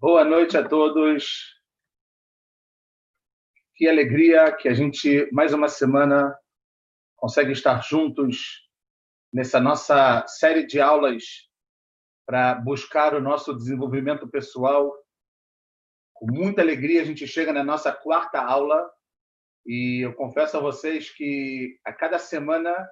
Boa noite a todos. Que alegria que a gente, mais uma semana, consegue estar juntos nessa nossa série de aulas para buscar o nosso desenvolvimento pessoal. Com muita alegria, a gente chega na nossa quarta aula e eu confesso a vocês que a cada semana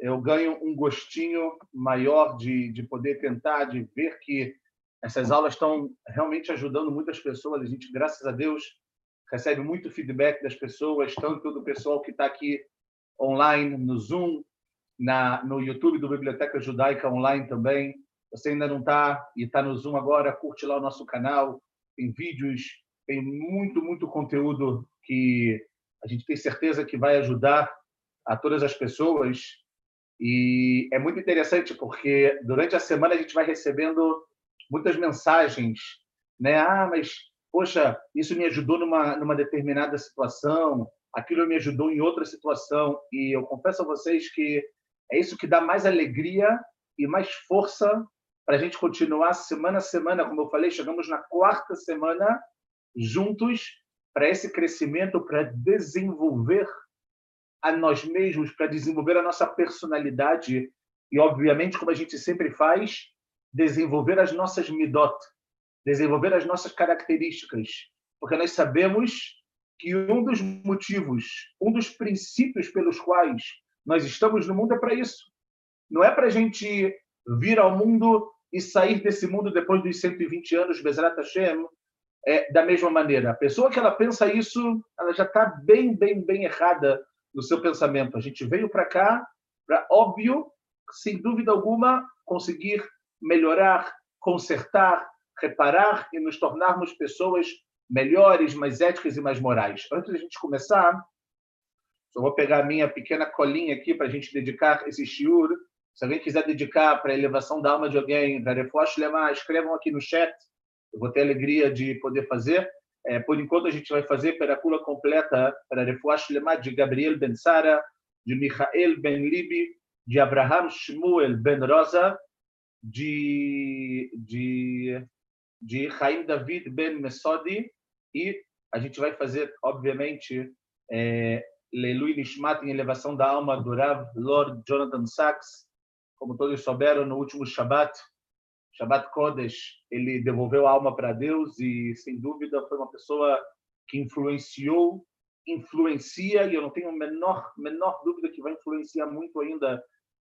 eu ganho um gostinho maior de, de poder tentar, de ver que essas aulas estão realmente ajudando muitas pessoas. A gente, graças a Deus, recebe muito feedback das pessoas, tanto do pessoal que está aqui online, no Zoom, na, no YouTube do Biblioteca Judaica Online também. Você ainda não está e está no Zoom agora, curte lá o nosso canal. Tem vídeos, tem muito, muito conteúdo que a gente tem certeza que vai ajudar a todas as pessoas. E é muito interessante porque durante a semana a gente vai recebendo muitas mensagens, né? Ah, mas poxa, isso me ajudou numa numa determinada situação, aquilo me ajudou em outra situação. E eu confesso a vocês que é isso que dá mais alegria e mais força para a gente continuar semana a semana, como eu falei, chegamos na quarta semana juntos para esse crescimento, para desenvolver a nós mesmos, para desenvolver a nossa personalidade. E, obviamente, como a gente sempre faz, desenvolver as nossas midot, desenvolver as nossas características, porque nós sabemos que um dos motivos, um dos princípios pelos quais nós estamos no mundo é para isso. Não é para a gente vir ao mundo e sair desse mundo depois dos 120 anos, Bezrat Hashem, é, da mesma maneira. A pessoa que ela pensa isso, ela já está bem, bem, bem errada no seu pensamento. A gente veio para cá para, óbvio, sem dúvida alguma, conseguir melhorar, consertar, reparar e nos tornarmos pessoas melhores, mais éticas e mais morais. Antes da gente começar, só vou pegar a minha pequena colinha aqui para a gente dedicar esse shiur. Se alguém quiser dedicar para a elevação da alma de alguém, escrevam aqui no chat. Eu vou ter alegria de poder fazer. É, por enquanto, a gente vai fazer peracula completa para Refuash Lemar de Gabriel Ben Sara, de Michael Ben Libi, de Abraham Shmuel Ben Rosa, de, de, de Chaim David Ben Mesodi e a gente vai fazer, obviamente, é, Leilui Nishmat em elevação da alma do Rav Lord Jonathan Sachs. Como todos souberam, no último Shabbat, Shabbat Kodesh, ele devolveu a alma para Deus e, sem dúvida, foi uma pessoa que influenciou, influencia, e eu não tenho a menor, menor dúvida que vai influenciar muito ainda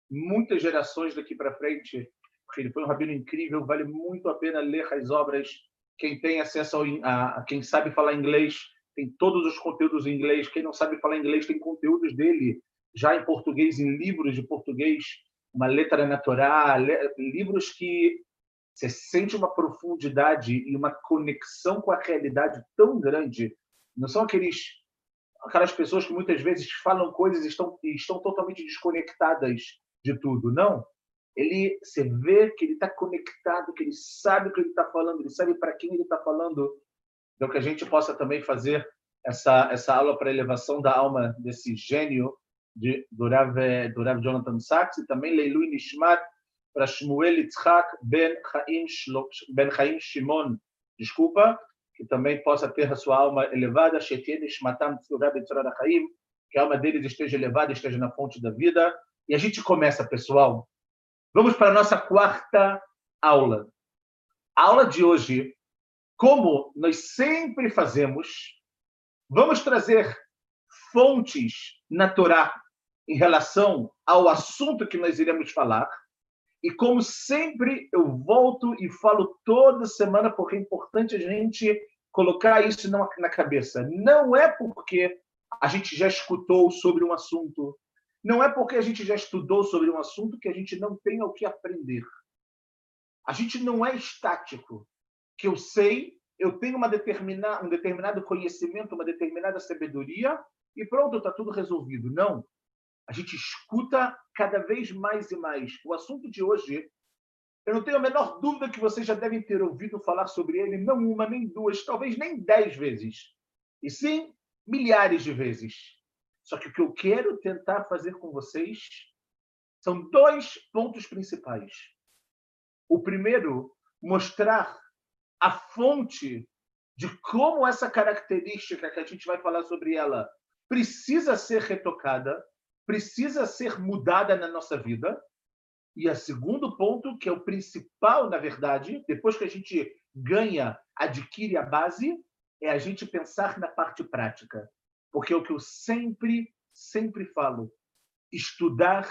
muitas gerações daqui para frente porque ele foi um rabino incrível, vale muito a pena ler as obras. Quem tem acesso a, a quem sabe falar inglês, tem todos os conteúdos em inglês. Quem não sabe falar inglês, tem conteúdos dele já em português, em livros de português, uma letra natural, livros que você sente uma profundidade e uma conexão com a realidade tão grande. Não são aqueles aquelas pessoas que muitas vezes falam coisas e estão, e estão totalmente desconectadas de tudo. Não, ele você vê que ele está conectado, que ele sabe o que ele está falando, ele sabe para quem ele está falando. Então que a gente possa também fazer essa essa aula para elevação da alma desse gênio de do Rav, do Rav Jonathan Sachs e também Leilui Nishmat para Shmuel Yitzhak Ben Chaim Ben Chaim Shimon, desculpa, que também possa ter a sua alma elevada, que a alma deles esteja elevada, esteja na fonte da vida. E a gente começa, pessoal, Vamos para a nossa quarta aula. A aula de hoje, como nós sempre fazemos, vamos trazer fontes na Torá em relação ao assunto que nós iremos falar. E como sempre, eu volto e falo toda semana, porque é importante a gente colocar isso na cabeça. Não é porque a gente já escutou sobre um assunto, não é porque a gente já estudou sobre um assunto que a gente não tem o que aprender. A gente não é estático. Que eu sei, eu tenho uma um determinado conhecimento, uma determinada sabedoria e pronto, está tudo resolvido. Não. A gente escuta cada vez mais e mais. O assunto de hoje, eu não tenho a menor dúvida que vocês já devem ter ouvido falar sobre ele, não uma, nem duas, talvez nem dez vezes. E sim, milhares de vezes. Só que o que eu quero tentar fazer com vocês são dois pontos principais. O primeiro, mostrar a fonte de como essa característica que a gente vai falar sobre ela precisa ser retocada, precisa ser mudada na nossa vida. E o segundo ponto, que é o principal, na verdade, depois que a gente ganha, adquire a base, é a gente pensar na parte prática. Porque é o que eu sempre, sempre falo. Estudar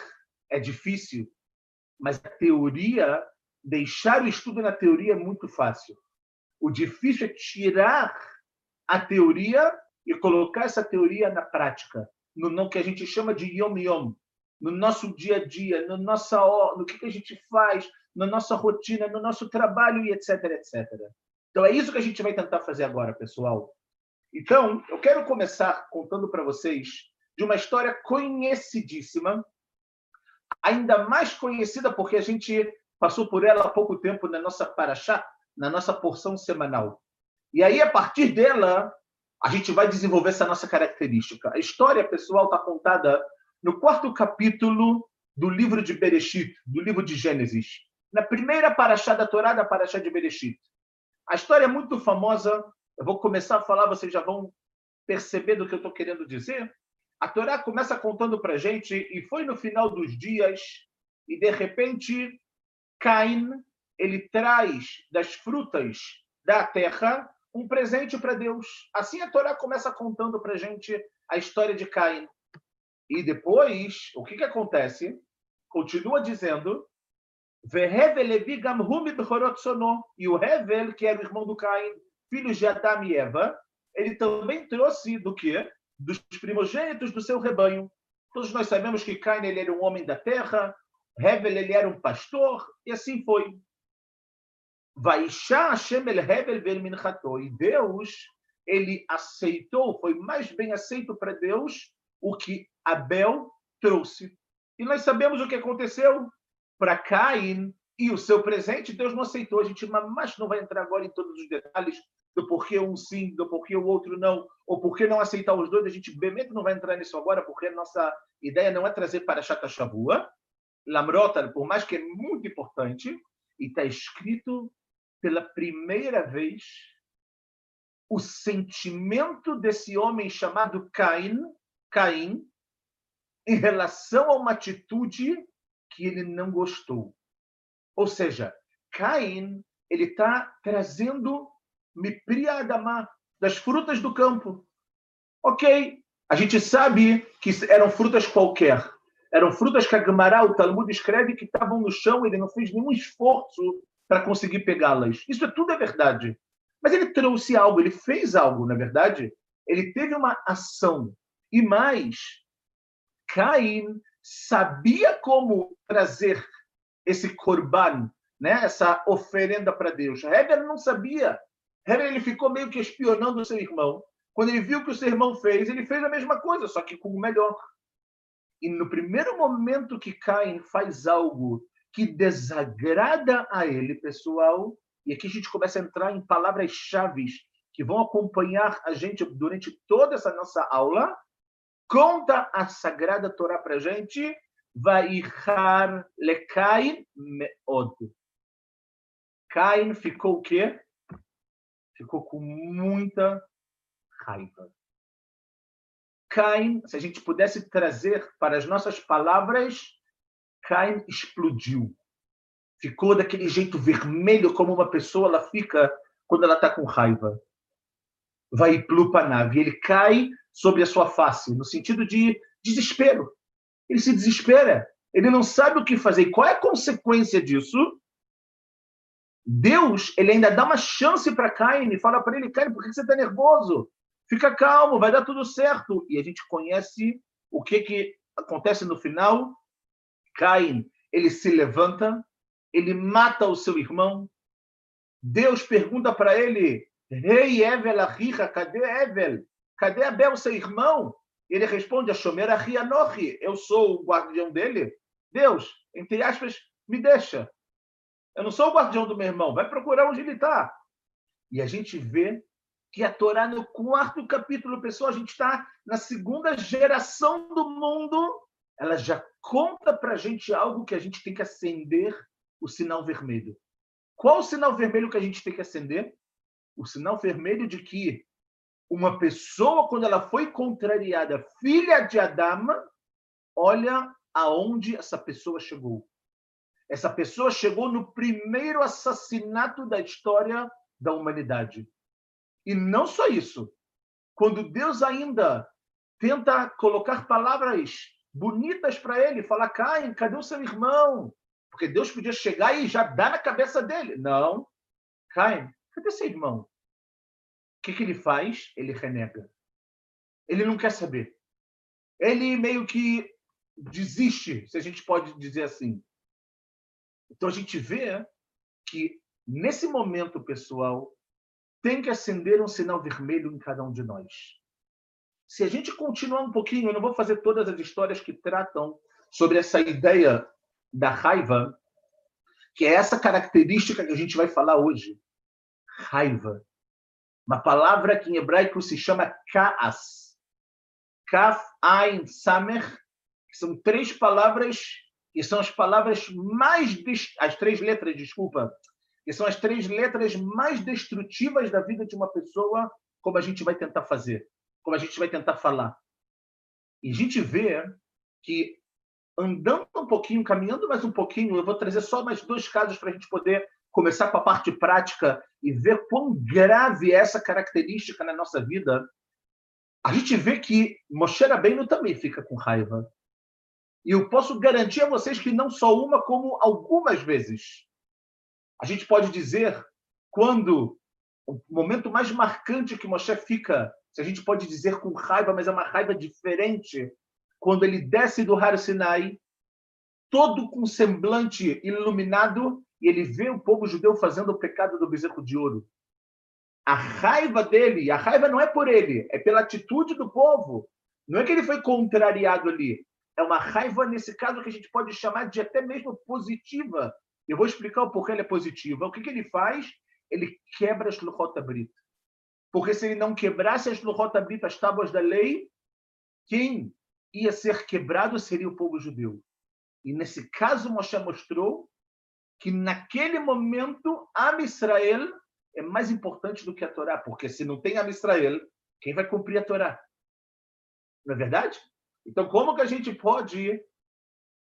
é difícil, mas a teoria, deixar o estudo na teoria é muito fácil. O difícil é tirar a teoria e colocar essa teoria na prática, no, que a gente chama de yom-yom, no nosso dia a dia, no, nossa, no que, que a gente faz, na nossa rotina, no nosso trabalho e etc, etc. Então é isso que a gente vai tentar fazer agora, pessoal. Então, eu quero começar contando para vocês de uma história conhecidíssima, ainda mais conhecida porque a gente passou por ela há pouco tempo na nossa paraxá, na nossa porção semanal. E aí, a partir dela, a gente vai desenvolver essa nossa característica. A história, pessoal, está contada no quarto capítulo do livro de Bereshit, do livro de Gênesis, na primeira paraxá da Torá, da paraxá de Bereshit. A história é muito famosa, eu vou começar a falar, vocês já vão perceber do que eu estou querendo dizer. A Torá começa contando para gente, e foi no final dos dias, e de repente, Caim, ele traz das frutas da terra um presente para Deus. Assim a Torá começa contando para gente a história de Caim. E depois, o que, que acontece? Continua dizendo e o Hevel, que era o irmão do Caim, filho de Adão e Eva, ele também trouxe do quê? Dos primogênitos do seu rebanho. Todos nós sabemos que Caim ele era um homem da terra, Hevel ele era um pastor, e assim foi. Vaisha Hashem el Hevel vel minchato. E Deus, ele aceitou, foi mais bem aceito para Deus o que Abel trouxe. E nós sabemos o que aconteceu para Caim e o seu presente, Deus não aceitou. A gente mas não vai entrar agora em todos os detalhes do porquê um sim, do porquê o outro não, ou porquê não aceitar os dois. A gente bem não vai entrar nisso agora, porque a nossa ideia não é trazer para Chata Shavua. Lamrota, por mais que é muito importante, e está escrito pela primeira vez o sentimento desse homem chamado Caim, Caim, em relação a uma atitude que ele não gostou. Ou seja, Caim ele está trazendo mipriadama das frutas do campo. Ok, a gente sabe que eram frutas qualquer. Eram frutas que a Gemara, o Talmud escreve que estavam no chão, ele não fez nenhum esforço para conseguir pegá-las. Isso é tudo é verdade. Mas ele trouxe algo, ele fez algo, na é verdade. Ele teve uma ação. E mais, Caim sabia como trazer esse corban, né? essa oferenda para Deus. Heber não sabia. Heber ele ficou meio que espionando o seu irmão. Quando ele viu o que o seu irmão fez, ele fez a mesma coisa, só que com o melhor. E no primeiro momento que Caim faz algo que desagrada a ele, pessoal, e aqui a gente começa a entrar em palavras-chave que vão acompanhar a gente durante toda essa nossa aula. Conta a Sagrada Torá para a gente. Vaihar lecain meod. Cain ficou o quê? Ficou com muita raiva. Cain, se a gente pudesse trazer para as nossas palavras, Caim explodiu. Ficou daquele jeito vermelho como uma pessoa ela fica quando ela está com raiva. Vai plupanav. Ele cai sobre a sua face, no sentido de desespero. Ele se desespera. Ele não sabe o que fazer. E qual é a consequência disso? Deus, ele ainda dá uma chance para Caim e fala para ele, Caim, por que você está nervoso? Fica calmo, vai dar tudo certo. E a gente conhece o que, que acontece no final. Caim, ele se levanta, ele mata o seu irmão. Deus pergunta para ele: Rei Evel Ahicha, cadê Evel? Cadê Abel, seu irmão? Ele responde: Ashomer Ahianochi, eu sou o guardião dele. Deus, entre aspas, me deixa. Eu não sou o guardião do meu irmão, vai procurar onde ele está. E a gente vê que a Torá, no quarto capítulo, pessoal, a gente está na segunda geração do mundo ela já conta para a gente algo que a gente tem que acender o sinal vermelho. Qual o sinal vermelho que a gente tem que acender? o sinal vermelho de que uma pessoa, quando ela foi contrariada, filha de Adama, olha aonde essa pessoa chegou. Essa pessoa chegou no primeiro assassinato da história da humanidade. E não só isso. Quando Deus ainda tenta colocar palavras bonitas para ele, falar: Caim, cadê o seu irmão? Porque Deus podia chegar e já dar na cabeça dele. Não. Caim, cadê seu irmão? O que, que ele faz? Ele renega. Ele não quer saber. Ele meio que desiste, se a gente pode dizer assim. Então a gente vê que nesse momento, pessoal, tem que acender um sinal vermelho em cada um de nós. Se a gente continuar um pouquinho, eu não vou fazer todas as histórias que tratam sobre essa ideia da raiva, que é essa característica que a gente vai falar hoje. Raiva. Uma palavra que em hebraico se chama kaas. Kaf, Ain, Samer, que são três palavras que são as palavras mais as três letras, desculpa, que são as três letras mais destrutivas da vida de uma pessoa, como a gente vai tentar fazer, como a gente vai tentar falar. E a gente vê que andando um pouquinho, caminhando mais um pouquinho, eu vou trazer só mais dois casos para a gente poder começar com a parte prática e ver quão grave é essa característica na nossa vida. A gente vê que Moshe Rabbeinu também fica com raiva. E eu posso garantir a vocês que não só uma, como algumas vezes. A gente pode dizer quando o momento mais marcante que Moshe fica, se a gente pode dizer com raiva, mas é uma raiva diferente, quando ele desce do Har Sinai, todo com semblante iluminado, e ele vê o povo judeu fazendo o pecado do bezerro de ouro. A raiva dele, a raiva não é por ele, é pela atitude do povo. Não é que ele foi contrariado ali, é uma raiva, nesse caso, que a gente pode chamar de até mesmo positiva. Eu vou explicar o porquê ela é positiva. O que, que ele faz? Ele quebra as Luchot Abrit. Porque se ele não quebrasse as Luchot Abrit, as tábuas da lei, quem ia ser quebrado seria o povo judeu. E nesse caso, Moshe mostrou que naquele momento, Am Israel é mais importante do que a Torá, porque se não tem Am Israel, quem vai cumprir a Torá? Não é verdade? Então, como que a gente pode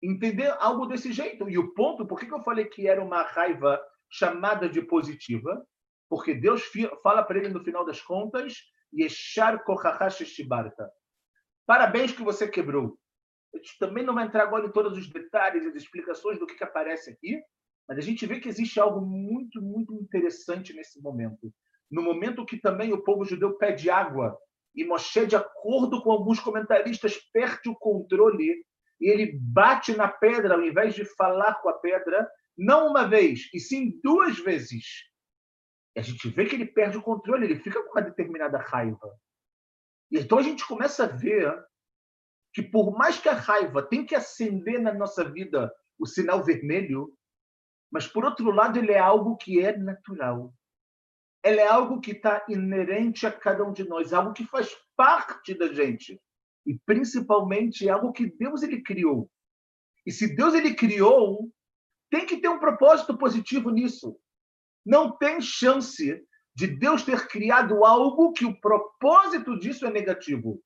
entender algo desse jeito? E o ponto, por que eu falei que era uma raiva chamada de positiva? Porque Deus fala para ele no final das contas, Yeshar Shibarta. Parabéns que você quebrou. A gente também não vai entrar agora em todos os detalhes e as explicações do que, que aparece aqui, mas a gente vê que existe algo muito, muito interessante nesse momento. No momento que também o povo judeu pede água e Moshe, de acordo com alguns comentaristas, perde o controle e ele bate na pedra ao invés de falar com a pedra, não uma vez, e sim duas vezes. E a gente vê que ele perde o controle, ele fica com uma determinada raiva. E então a gente começa a ver que, por mais que a raiva tem que acender na nossa vida o sinal vermelho, mas, por outro lado, ele é algo que é natural ela é algo que está inerente a cada um de nós, algo que faz parte da gente e principalmente é algo que Deus ele criou. E se Deus ele criou, tem que ter um propósito positivo nisso. Não tem chance de Deus ter criado algo que o propósito disso é negativo.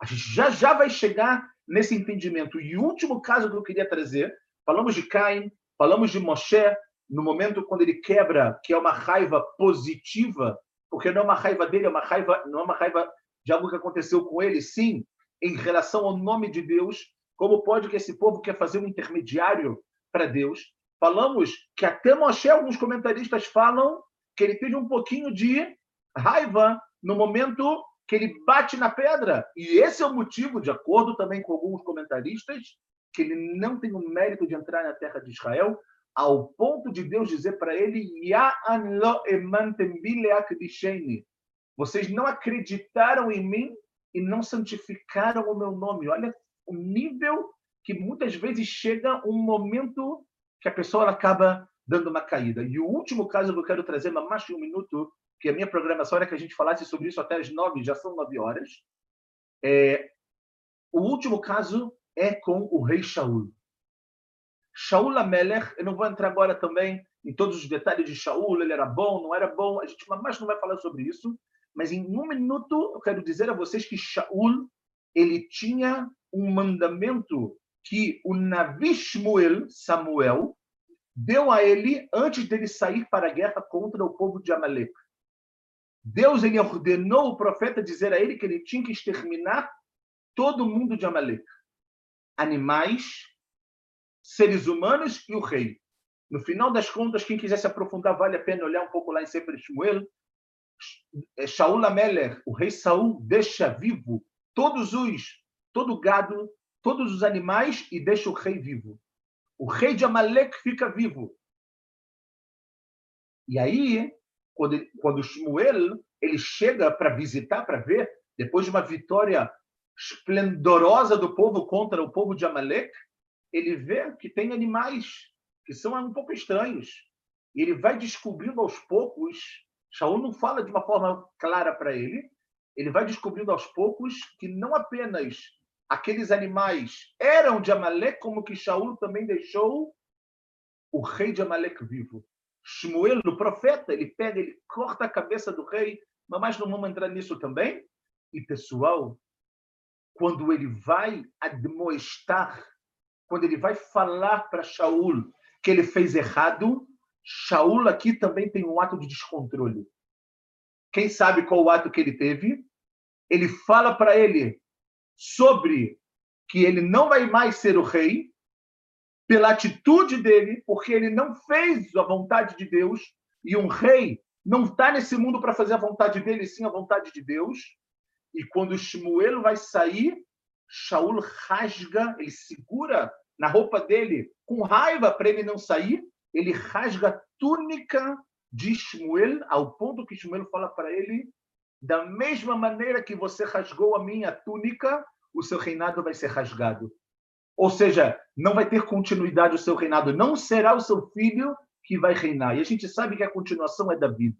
A gente já já vai chegar nesse entendimento. E o último caso que eu queria trazer, falamos de Caim, falamos de Moshe, no momento quando ele quebra, que é uma raiva positiva, porque não é uma raiva dele, é uma raiva, não é uma raiva de algo que aconteceu com ele, sim, em relação ao nome de Deus, como pode que esse povo quer fazer um intermediário para Deus? Falamos que até Moshe, alguns comentaristas falam que ele teve um pouquinho de raiva no momento que ele bate na pedra. E esse é o motivo, de acordo também com alguns comentaristas, que ele não tem o mérito de entrar na terra de Israel, ao ponto de Deus dizer para ele: Vocês não acreditaram em mim e não santificaram o meu nome. Olha o nível que muitas vezes chega um momento que a pessoa acaba dando uma caída. E o último caso que eu quero trazer, mais de um minuto, que a minha programação era que a gente falasse sobre isso até as nove, já são nove horas. É, o último caso é com o rei Shaul. Shaul Amelech, eu não vou entrar agora também em todos os detalhes de Shaul, ele era bom, não era bom, a gente mais não vai falar sobre isso, mas em um minuto eu quero dizer a vocês que Shaul ele tinha um mandamento que o Navi Shmuel, Samuel, deu a ele antes dele sair para a guerra contra o povo de Amalek. Deus ele ordenou o profeta dizer a ele que ele tinha que exterminar todo mundo de Amalek. Animais, seres humanos e o rei. No final das contas, quem quiser se aprofundar, vale a pena olhar um pouco lá em Sefer Shmuel. Shaul Ameler, o rei Saul, deixa vivo todos os, todo o gado, todos os animais e deixa o rei vivo. O rei de Amalek fica vivo. E aí, quando, quando Shmuel ele chega para visitar, para ver, depois de uma vitória esplendorosa do povo contra o povo de Amalek, ele vê que tem animais que são um pouco estranhos. E ele vai descobrindo aos poucos. Shaul não fala de uma forma clara para ele. Ele vai descobrindo aos poucos que não apenas aqueles animais eram de Amalek, como que Shaul também deixou o rei de Amalek vivo. Shmuel, o profeta, ele pega, ele corta a cabeça do rei, mas não vamos entrar nisso também. E, pessoal, quando ele vai admoestar, quando ele vai falar para Shaul que ele fez errado, Shaul aqui também tem um ato de descontrole. Quem sabe qual o ato que ele teve? Ele fala para ele sobre que ele não vai mais ser o rei, pela atitude dele, porque ele não fez a vontade de Deus, e um rei não está nesse mundo para fazer a vontade dele, sim a vontade de Deus. E quando Shmuel vai sair, Shaul rasga, ele segura na roupa dele, com raiva para ele não sair, ele rasga a túnica de Shmuel, ao ponto que Shmuel fala para ele: da mesma maneira que você rasgou a minha túnica, o seu reinado vai ser rasgado. Ou seja, não vai ter continuidade o seu reinado, não será o seu filho que vai reinar. E a gente sabe que a continuação é Davi.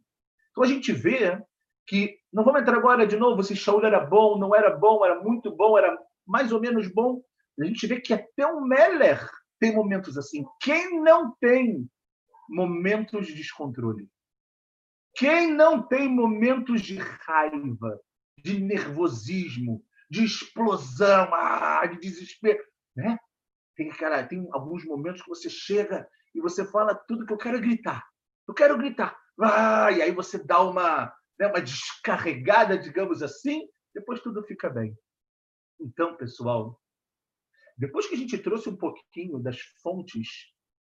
Então a gente vê que, não vamos entrar agora de novo se Shaul era bom, não era bom, era muito bom, era mais ou menos bom. A gente vê que até o Meller tem momentos assim. Quem não tem momentos de descontrole? Quem não tem momentos de raiva, de nervosismo, de explosão, ah, de desespero, né? Tem, cara, tem alguns momentos que você chega e você fala tudo que eu quero gritar. Eu quero gritar. Ah, e aí você dá uma, né, uma descarregada, digamos assim, depois tudo fica bem. Então, pessoal, depois que a gente trouxe um pouquinho das fontes,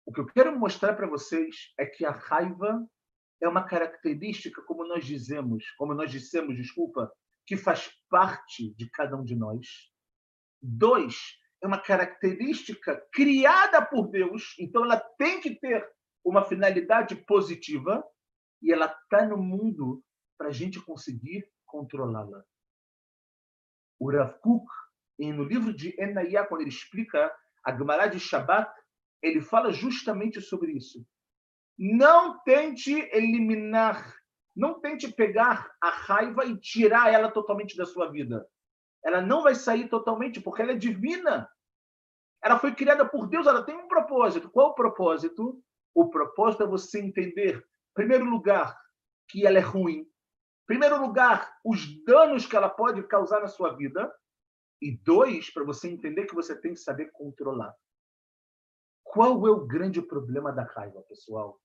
o que eu quero mostrar para vocês é que a raiva é uma característica, como nós dizemos, como nós dissemos, desculpa, que faz parte de cada um de nós. Dois, é uma característica criada por Deus, então ela tem que ter uma finalidade positiva e ela está no mundo para a gente conseguir controlá-la. O Rav Kuk no livro de Enaiá, quando ele explica a Gemara de Shabbat, ele fala justamente sobre isso. Não tente eliminar, não tente pegar a raiva e tirar ela totalmente da sua vida. Ela não vai sair totalmente, porque ela é divina. Ela foi criada por Deus, ela tem um propósito. Qual o propósito? O propósito é você entender, em primeiro lugar, que ela é ruim. Primeiro lugar, os danos que ela pode causar na sua vida. E dois, para você entender que você tem que saber controlar. Qual é o grande problema da raiva, pessoal?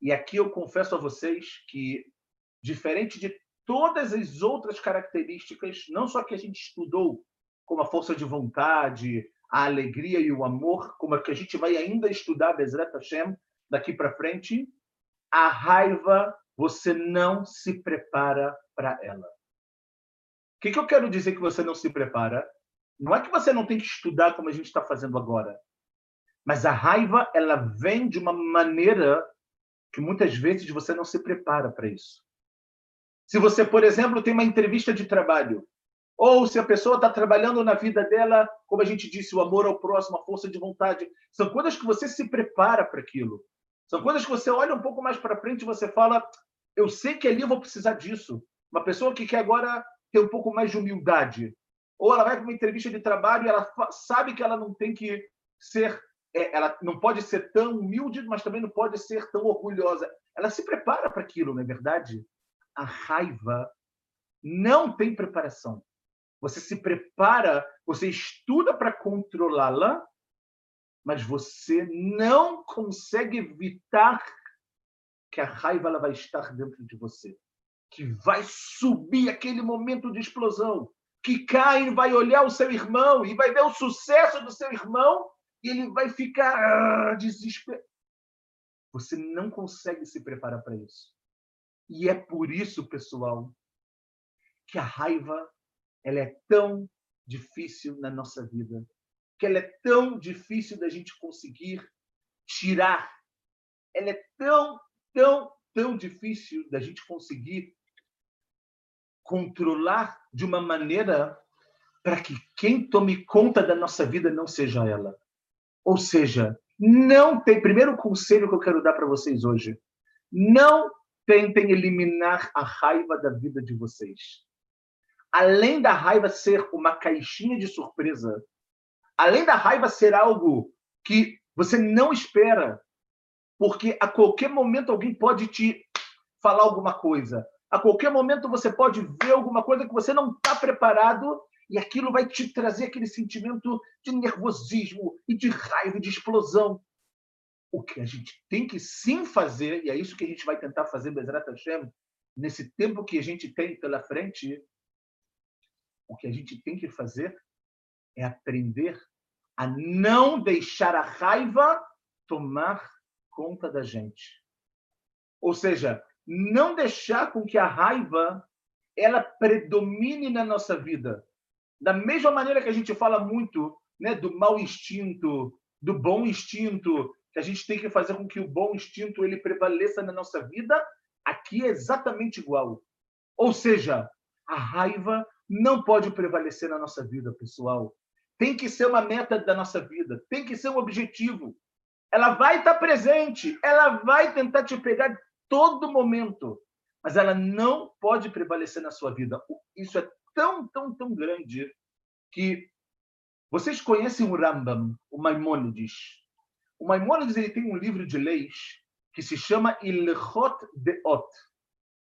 E aqui eu confesso a vocês que, diferente de todas as outras características, não só que a gente estudou, como a força de vontade, a alegria e o amor, como a que a gente vai ainda estudar Bezrat Hashem daqui para frente, a raiva você não se prepara para ela. O que, que eu quero dizer que você não se prepara? Não é que você não tem que estudar como a gente está fazendo agora, mas a raiva ela vem de uma maneira que muitas vezes você não se prepara para isso. Se você, por exemplo, tem uma entrevista de trabalho, ou se a pessoa está trabalhando na vida dela, como a gente disse, o amor ao próximo, a força de vontade, são coisas que você se prepara para aquilo. São coisas que você olha um pouco mais para frente e você fala: eu sei que ali eu vou precisar disso. Uma pessoa que quer agora ter um pouco mais de humildade. Ou ela vai para uma entrevista de trabalho e ela sabe que ela não tem que ser é, ela não pode ser tão humilde, mas também não pode ser tão orgulhosa. Ela se prepara para aquilo, não é verdade? A raiva não tem preparação. Você se prepara, você estuda para controlá-la, mas você não consegue evitar que a raiva ela vai estar dentro de você, que vai subir aquele momento de explosão, que Caim vai olhar o seu irmão e vai ver o sucesso do seu irmão e ele vai ficar ah, desesperado. Você não consegue se preparar para isso. E é por isso, pessoal, que a raiva ela é tão difícil na nossa vida, que ela é tão difícil da gente conseguir tirar. Ela é tão, tão, tão difícil da gente conseguir controlar de uma maneira para que quem tome conta da nossa vida não seja ela. Ou seja, não tem. Primeiro conselho que eu quero dar para vocês hoje: não tentem eliminar a raiva da vida de vocês além da raiva ser uma caixinha de surpresa, além da raiva ser algo que você não espera, porque a qualquer momento alguém pode te falar alguma coisa, a qualquer momento você pode ver alguma coisa que você não está preparado e aquilo vai te trazer aquele sentimento de nervosismo e de raiva, de explosão. O que a gente tem que sim fazer, e é isso que a gente vai tentar fazer, Bezerra Hashem, nesse tempo que a gente tem pela frente, o que a gente tem que fazer é aprender a não deixar a raiva tomar conta da gente. Ou seja, não deixar com que a raiva ela predomine na nossa vida. Da mesma maneira que a gente fala muito né, do mau instinto, do bom instinto, que a gente tem que fazer com que o bom instinto ele prevaleça na nossa vida, aqui é exatamente igual. Ou seja, a raiva não pode prevalecer na nossa vida, pessoal. Tem que ser uma meta da nossa vida, tem que ser um objetivo. Ela vai estar presente, ela vai tentar te pegar todo momento, mas ela não pode prevalecer na sua vida. Isso é tão, tão, tão grande que vocês conhecem o Rambam, o Maimônides. O Maimônides ele tem um livro de leis que se chama Ilchot Deot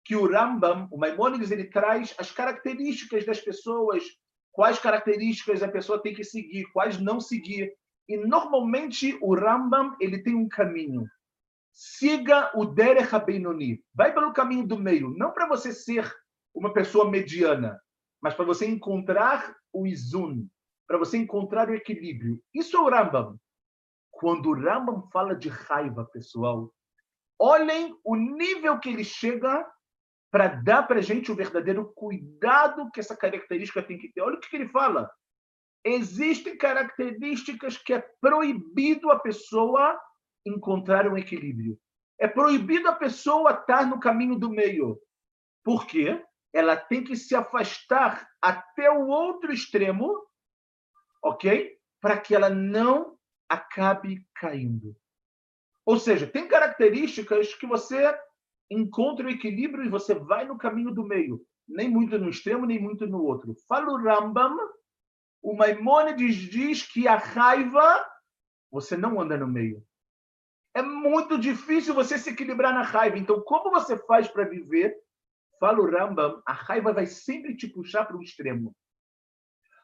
que o Rambam, o Maimonides, ele traz as características das pessoas, quais características a pessoa tem que seguir, quais não seguir. E normalmente o Rambam ele tem um caminho. Siga o Derech HaBeinoni. Vai pelo caminho do meio, não para você ser uma pessoa mediana, mas para você encontrar o Izun, para você encontrar o equilíbrio. Isso é o Rambam. Quando o Rambam fala de raiva, pessoal, olhem o nível que ele chega para dar para a gente o verdadeiro cuidado que essa característica tem que ter. Olha o que ele fala. Existem características que é proibido a pessoa encontrar um equilíbrio. É proibido a pessoa estar no caminho do meio. Por quê? Ela tem que se afastar até o outro extremo, ok? Para que ela não acabe caindo. Ou seja, tem características que você encontra o equilíbrio e você vai no caminho do meio, nem muito no extremo, nem muito no outro. Fala o Rambam, o Maimônides diz que a raiva, você não anda no meio. É muito difícil você se equilibrar na raiva. Então, como você faz para viver? Fala o Rambam, a raiva vai sempre te puxar para o extremo.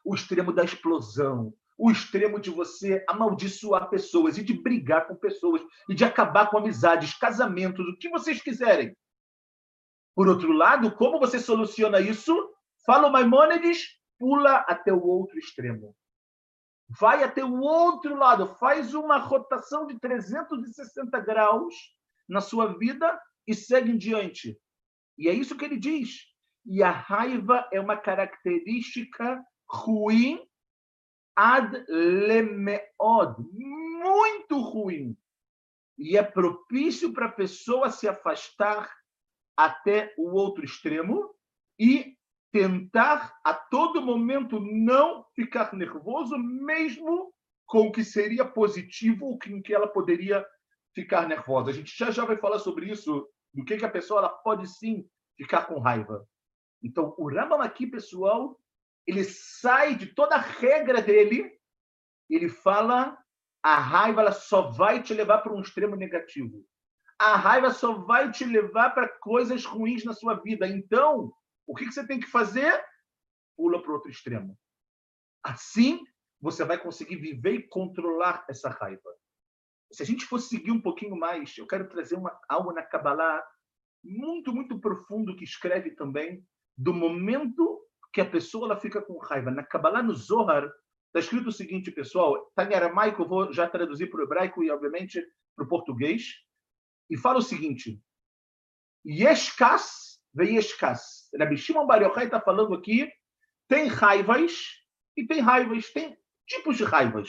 O extremo da explosão, o extremo de você amaldiçoar pessoas e de brigar com pessoas e de acabar com amizades, casamentos, o que vocês quiserem. Por outro lado, como você soluciona isso? Fala o Maimônides, pula até o outro extremo. Vai até o outro lado, faz uma rotação de 360 graus na sua vida e segue em diante. E é isso que ele diz. E a raiva é uma característica ruim ad lemeod, muito ruim. E é propício para a pessoa se afastar até o outro extremo e tentar a todo momento não ficar nervoso, mesmo com o que seria positivo, o que, que ela poderia ficar nervosa. A gente já já vai falar sobre isso, do que, que a pessoa ela pode sim ficar com raiva. Então, o Rambam aqui, pessoal, ele sai de toda a regra dele, ele fala A raiva ela só vai te levar para um extremo negativo. A raiva só vai te levar para coisas ruins na sua vida. Então, o que você tem que fazer? Pula para o outro extremo. Assim, você vai conseguir viver e controlar essa raiva. Se a gente for seguir um pouquinho mais, eu quero trazer uma, algo na Kabbalah muito, muito profundo que escreve também do momento que a pessoa ela fica com raiva. Na Kabbalah, no Zohar, está escrito o seguinte, pessoal, está em aramaico, eu vou já traduzir para o hebraico e, obviamente, para o português, e fala o seguinte, Yeshkas Veishkas. Rabi Shimon Bar Yochai está falando aqui, tem raivas e tem raivas, tem tipos de raivas.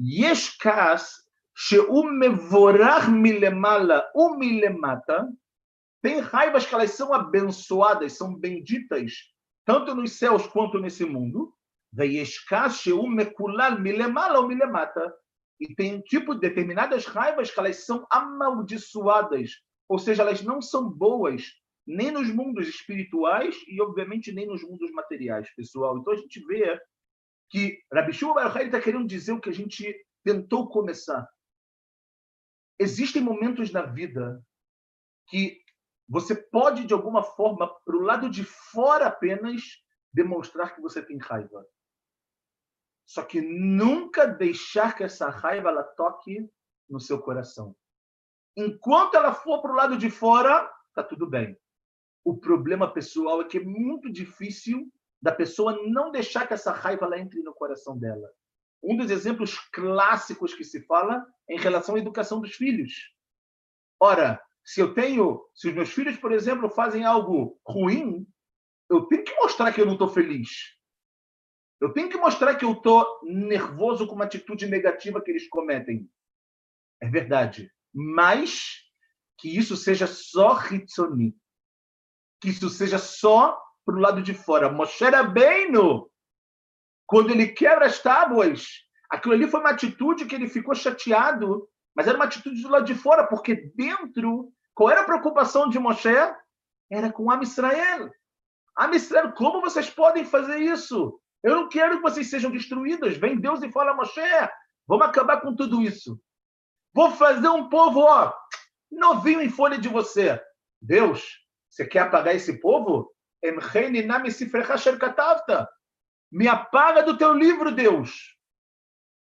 Yeshkas She'u mevorach milemala u milemata. Tem raivas que elas são abençoadas, são benditas, tanto nos céus quanto nesse mundo. Veyeshkas she'u mekulal milemala u milemata. E tem tipo determinadas raivas que elas são amaldiçoadas, ou seja, elas não são boas, nem nos mundos espirituais e obviamente nem nos mundos materiais, pessoal. Então a gente vê que Rabi Shua Bar está querendo dizer o que a gente tentou começar. Existem momentos na vida que você pode, de alguma forma, para o lado de fora apenas, demonstrar que você tem raiva. Só que nunca deixar que essa raiva ela toque no seu coração. Enquanto ela for para o lado de fora, tá tudo bem. O problema pessoal é que é muito difícil da pessoa não deixar que essa raiva ela entre no coração dela. Um dos exemplos clássicos que se fala é em relação à educação dos filhos. Ora, se eu tenho, se os meus filhos, por exemplo, fazem algo ruim, eu tenho que mostrar que eu não estou feliz. Eu tenho que mostrar que eu estou nervoso com uma atitude negativa que eles cometem. É verdade. Mas que isso seja só Hitsoni. Que isso seja só para o lado de fora. Moshe Rabbeinu quando ele quebra as tábuas, aquilo ali foi uma atitude que ele ficou chateado, mas era uma atitude do lado de fora, porque dentro, qual era a preocupação de Moshe? Era com Am Israel. Am Israel, como vocês podem fazer isso? Eu não quero que vocês sejam destruídos. Vem Deus e fala, Moshe, vamos acabar com tudo isso. Vou fazer um povo, ó, novinho em folha de você. Deus, você quer apagar esse povo? Me apaga do teu livro, Deus.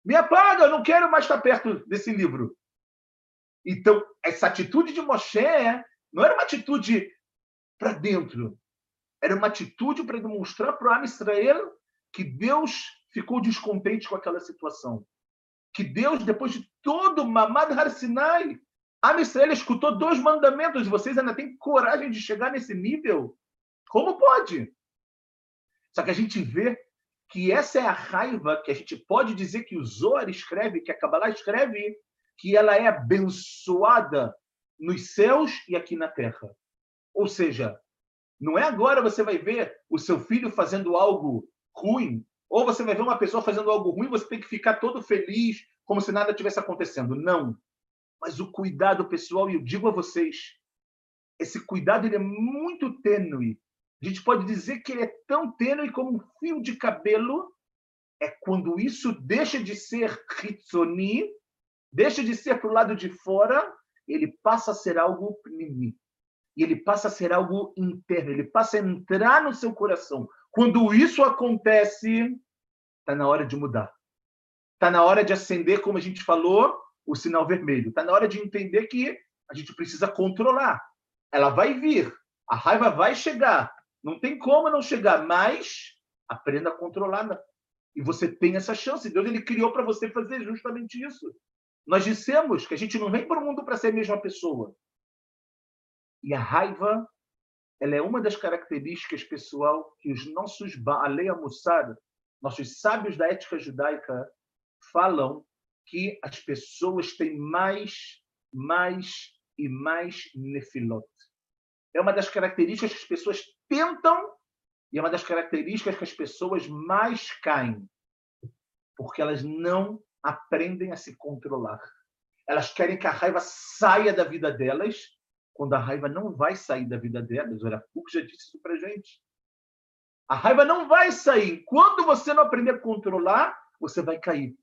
Me apaga, eu não quero mais estar perto desse livro. Então, essa atitude de Moshe não era uma atitude para dentro. Era uma atitude para demonstrar para o Israel que Deus ficou descontente com aquela situação. Que Deus, depois de todo o Mamad Har Sinai, Am Israel escutou dois mandamentos. Vocês ainda têm coragem de chegar nesse nível? Como pode? Só que a gente vê que essa é a raiva que a gente pode dizer que o Zohar escreve, que a Kabbalah escreve, que ela é abençoada nos céus e aqui na terra. Ou seja, não é agora você vai ver o seu filho fazendo algo ruim, ou você vai ver uma pessoa fazendo algo ruim, você tem que ficar todo feliz, como se nada tivesse acontecendo. Não. Mas o cuidado pessoal, e eu digo a vocês, esse cuidado ele é muito tênue a gente pode dizer que ele é tão tênue como um fio de cabelo. É quando isso deixa de ser hitsoni, deixa de ser para o lado de fora, ele passa a ser algo pnimi. E ele passa a ser algo interno, ele passa a entrar no seu coração. Quando isso acontece, está na hora de mudar. Está na hora de acender, como a gente falou, o sinal vermelho. Está na hora de entender que a gente precisa controlar. Ela vai vir, a raiva vai chegar, não tem como não chegar, mas aprenda a controlar. E você tem essa chance. Deus ele criou para você fazer justamente isso. Nós dissemos que a gente não vem para o mundo para ser a mesma pessoa. E a raiva, ela é uma das características, pessoal, que os nossos Baalei Mussar, nossos sábios da ética judaica, falam que as pessoas têm mais, mais e mais nefilot. É uma das características que as pessoas tentam e é uma das características que as pessoas mais caem, porque elas não aprendem a se controlar. Elas querem que a raiva saia da vida delas, quando a raiva não vai sair da vida delas. O Arapuco já disse isso para gente. A raiva não vai sair. Quando você não aprender a controlar, você vai cair.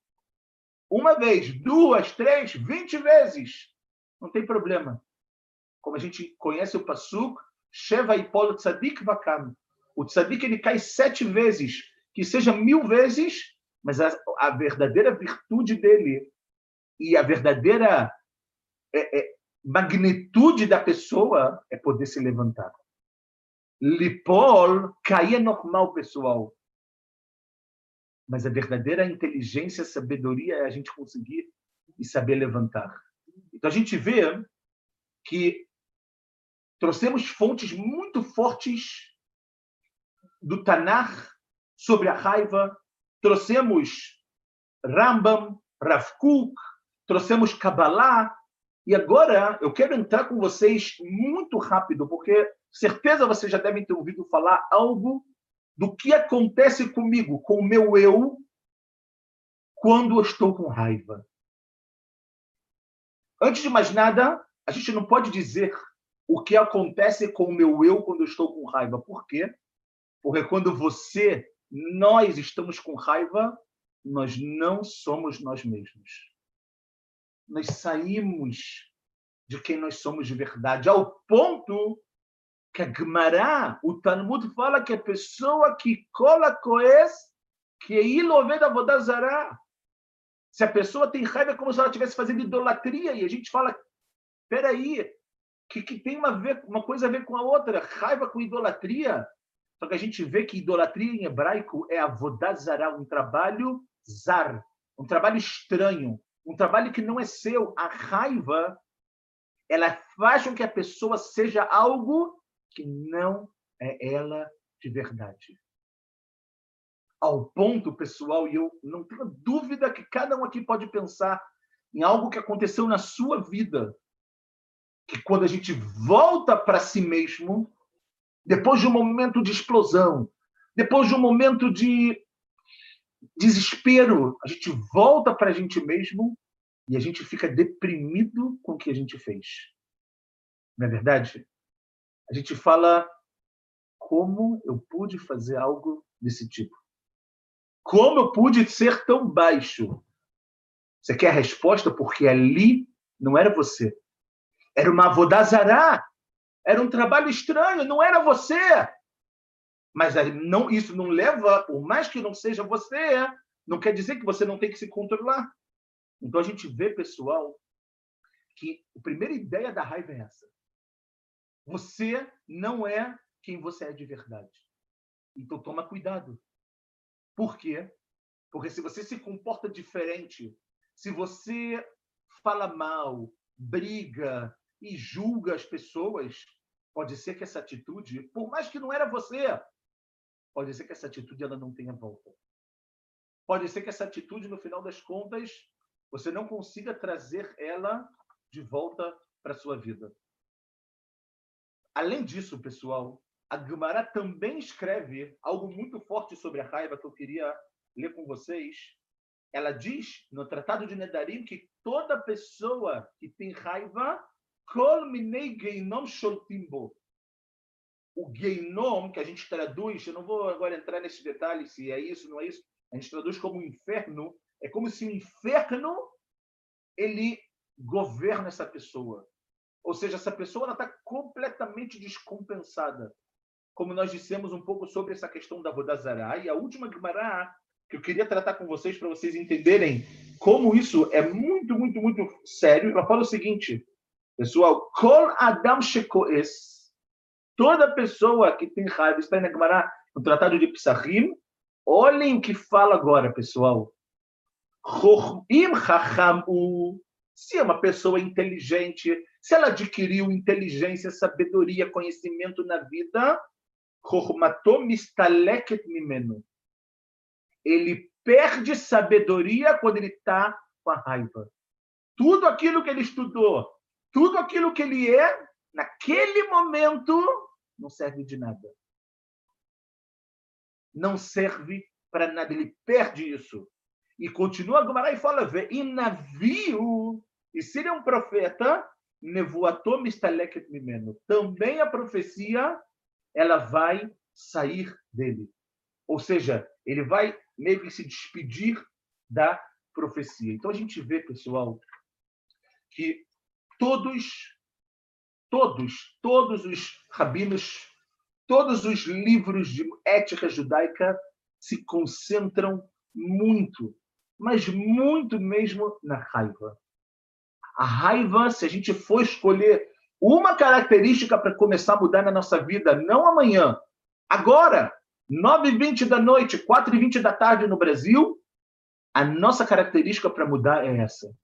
Uma vez, duas, três, vinte vezes. Não tem problema. Como a gente conhece o Pasuk, Sheva e Polo Tzadik Vakam. O Tzadik ele cai sete vezes, que seja mil vezes, mas a, a verdadeira virtude dele e a verdadeira é, é, magnitude da pessoa é poder se levantar. Lipol cair é normal, pessoal. Mas a verdadeira inteligência, sabedoria é a gente conseguir e saber levantar. Então a gente vê que trouxemos fontes muito fortes do Tanar sobre a raiva, trouxemos Rambam, Rav trouxemos Kabbalah, e agora eu quero entrar com vocês muito rápido, porque certeza vocês já devem ter ouvido falar algo do que acontece comigo, com o meu eu, quando eu estou com raiva. Antes de mais nada, a gente não pode dizer o que acontece com o meu eu quando eu estou com raiva. Por quê? Porque quando você, nós estamos com raiva, nós não somos nós mesmos. Nós saímos de quem nós somos de verdade, ao ponto que a Gemara, o Talmud fala que a pessoa que cola coes, que ilove da vodazara. Se a pessoa tem raiva, é como se ela estivesse fazendo idolatria. E a gente fala, peraí, que, que tem uma, ver, uma coisa a ver com a outra. Raiva com idolatria. Só que a gente vê que idolatria em hebraico é avodazara, um trabalho zar, um trabalho estranho, um trabalho que não é seu. A raiva, ela faz com que a pessoa seja algo que não é ela de verdade. Ao ponto, pessoal, e eu não tenho dúvida que cada um aqui pode pensar em algo que aconteceu na sua vida, que quando a gente volta para si mesmo, depois de um momento de explosão, depois de um momento de desespero, a gente volta para a gente mesmo e a gente fica deprimido com o que a gente fez. Não é verdade? A gente fala como eu pude fazer algo desse tipo? Como eu pude ser tão baixo? Você quer a resposta? Porque ali não era você. Era uma avodazará. Era um trabalho estranho, não era você. Mas não, isso não leva, por mais que não seja você, não quer dizer que você não tem que se controlar. Então a gente vê, pessoal, que a primeira ideia da raiva é essa. Você não é quem você é de verdade. Então toma cuidado. Por quê? Porque se você se comporta diferente, se você fala mal, briga e julga as pessoas, pode ser que essa atitude, por mais que não era você, pode ser que essa atitude ela não tenha volta. Pode ser que essa atitude, no final das contas, você não consiga trazer ela de volta para sua vida. Além disso, pessoal, a Gemara também escreve algo muito forte sobre a raiva que eu queria ler com vocês. Ela diz no Tratado de Nedarim que toda pessoa que tem raiva, kol geinom sholtimbo. O geinom, que a gente traduz, eu não vou agora entrar nesses detalhes se é isso, não é isso, a gente traduz como inferno, é como se o inferno ele governa essa pessoa. Ou seja, essa pessoa está completamente descompensada. Como nós dissemos um pouco sobre essa questão da Vodazara. E a última Gemara que eu queria tratar com vocês para vocês entenderem como isso é muito, muito, muito sério. Ela fala o seguinte, pessoal, Kol Adam Shekoes, toda pessoa que tem raiva, está na Gemara, no Tratado de Psachim, olhem o que fala agora, pessoal. Im Chachamu, se é uma pessoa inteligente, se ela adquiriu inteligência, sabedoria, conhecimento na vida, ele perde sabedoria quando ele está com a raiva. Tudo aquilo que ele estudou, tudo aquilo que ele é, naquele momento, não serve de nada. Não serve para nada. Ele perde isso. E continua a Gomara e fala: e navio, e se ele é um profeta, nevoatom. Também a profecia ela vai sair dele. Ou seja, ele vai meio que se despedir da profecia. Então a gente vê, pessoal, que todos, todos, todos os rabinos, todos os livros de ética judaica se concentram muito, mas muito mesmo na raiva. A raiva, se a gente for escolher uma característica para começar a mudar na nossa vida, não amanhã, agora, 9h20 da noite, 4h20 da tarde no Brasil, a nossa característica para mudar é essa.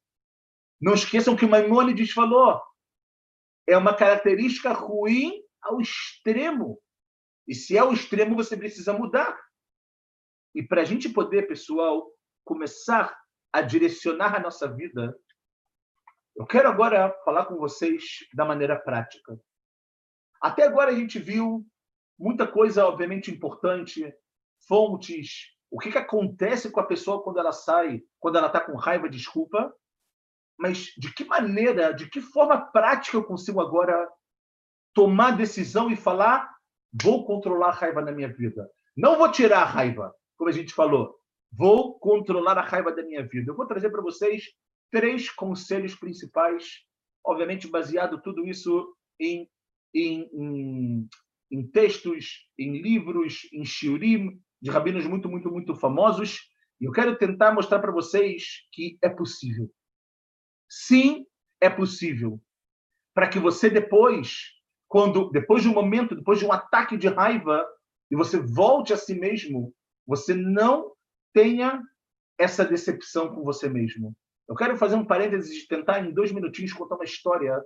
Não esqueçam que o Maimônides falou. É uma característica ruim ao extremo. E se é o extremo, você precisa mudar. E para a gente poder, pessoal, começar a direcionar a nossa vida, eu quero agora falar com vocês da maneira prática. Até agora a gente viu muita coisa, obviamente, importante, fontes, o que, que acontece com a pessoa quando ela sai, quando ela está com raiva, desculpa, mas de que maneira, de que forma prática eu consigo agora tomar decisão e falar: vou controlar a raiva na minha vida. Não vou tirar a raiva, como a gente falou. Vou controlar a raiva da minha vida. Eu vou trazer para vocês três conselhos principais, obviamente baseado tudo isso em, em, em, em textos, em livros, em shiurim, de rabinos muito, muito, muito famosos. E eu quero tentar mostrar para vocês que é possível. Sim, é possível. Para que você depois, quando depois de um momento, depois de um ataque de raiva, e você volte a si mesmo, você não tenha essa decepção com você mesmo. Eu quero fazer um parênteses de tentar, em dois minutinhos, contar uma história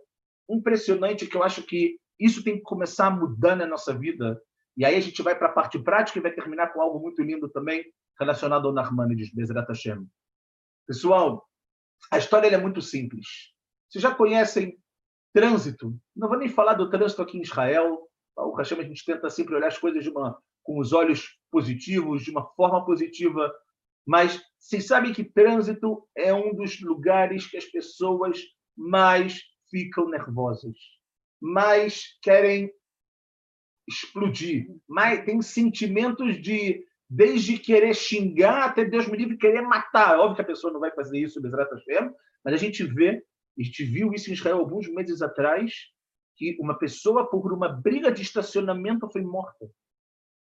impressionante que eu acho que isso tem que começar a mudar na nossa vida. E aí a gente vai para a parte prática e vai terminar com algo muito lindo também relacionado ao Narmanides, Bezrat Hashem. Pessoal, a história é muito simples. Vocês já conhecem trânsito? Não vou nem falar do trânsito aqui em Israel. O Hashem a gente tenta sempre olhar as coisas uma, com os olhos positivos, de uma forma positiva. Mas vocês sabem que trânsito é um dos lugares que as pessoas mais ficam nervosas, mais querem explodir, mais tem sentimentos de desde querer xingar até Deus me livre querer matar. Óbvio que a pessoa não vai fazer isso, mas a gente vê, a gente viu isso em Israel alguns meses atrás, que uma pessoa por uma briga de estacionamento foi morta.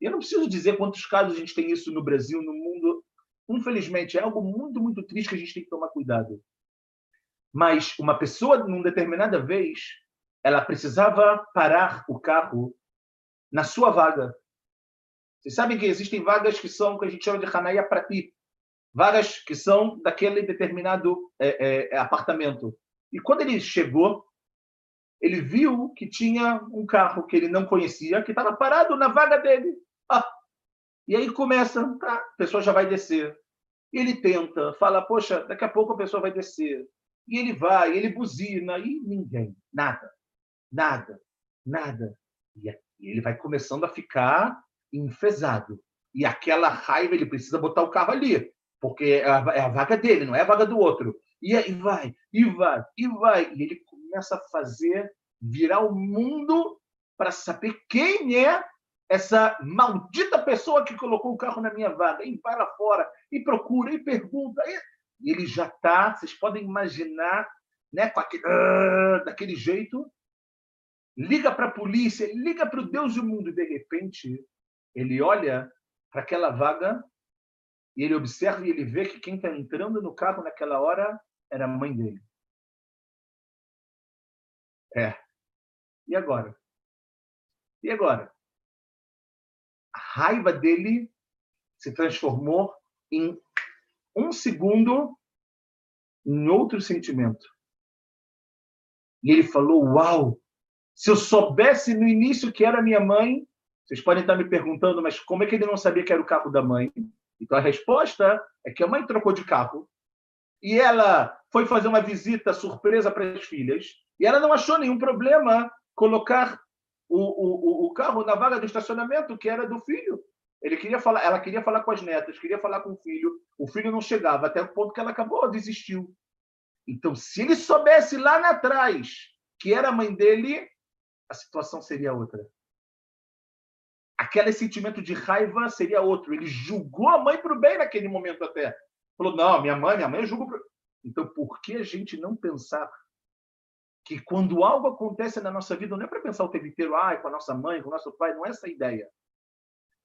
Eu não preciso dizer quantos casos a gente tem isso no Brasil, no mundo. Infelizmente, é algo muito, muito triste que a gente tem que tomar cuidado. Mas uma pessoa, numa determinada vez, ela precisava parar o carro na sua vaga. Vocês sabem que existem vagas que são que a gente chama de Hanaya Prati, vagas que são daquele determinado é, é, apartamento. E quando ele chegou, ele viu que tinha um carro que ele não conhecia, que estava parado na vaga dele. Ah, e aí começa, tá, a pessoa já vai descer. Ele tenta, fala, poxa, daqui a pouco a pessoa vai descer. E ele vai, ele buzina, e ninguém, nada, nada, nada. E ele vai começando a ficar enfesado. E aquela raiva, ele precisa botar o carro ali, porque é é a vaga dele, não é a vaga do outro. E aí vai, e vai, e vai. E ele começa a fazer, virar o mundo para saber quem é essa maldita pessoa que colocou o carro na minha vaga. E lá fora, e procura, e pergunta. E ele já está, vocês podem imaginar, né, com aquele, uh, daquele jeito, liga para a polícia, liga para o Deus do mundo, e de repente ele olha para aquela vaga e ele observa e ele vê que quem está entrando no carro naquela hora era a mãe dele. É. E agora? E agora? A raiva dele se transformou em um segundo em outro sentimento. E ele falou: Uau! Se eu soubesse no início que era minha mãe, vocês podem estar me perguntando, mas como é que ele não sabia que era o carro da mãe? Então a resposta é que a mãe trocou de carro e ela foi fazer uma visita surpresa para as filhas e ela não achou nenhum problema colocar o, o, o carro na vaga do estacionamento que era do filho. Ele queria falar, ela queria falar com as netas, queria falar com o filho. O filho não chegava até o ponto que ela acabou, desistiu. Então, se ele soubesse lá atrás que era a mãe dele, a situação seria outra aquele sentimento de raiva seria outro. Ele julgou a mãe para o bem naquele momento até. Falou, não, minha mãe, minha mãe eu julgo. Então, por que a gente não pensar que quando algo acontece na nossa vida, não é para pensar o tempo inteiro, ah, com a nossa mãe, com o nosso pai, não é essa a ideia.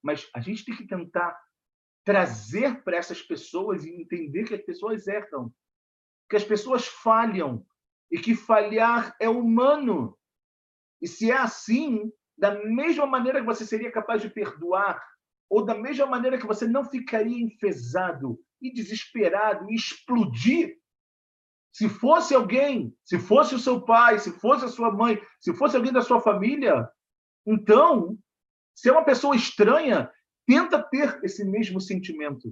Mas a gente tem que tentar trazer para essas pessoas e entender que as pessoas erram, que as pessoas falham e que falhar é humano. E se é assim, da mesma maneira que você seria capaz de perdoar, ou da mesma maneira que você não ficaria enfesado e desesperado e explodir se fosse alguém, se fosse o seu pai, se fosse a sua mãe, se fosse alguém da sua família, então, se é uma pessoa estranha, tenta ter esse mesmo sentimento.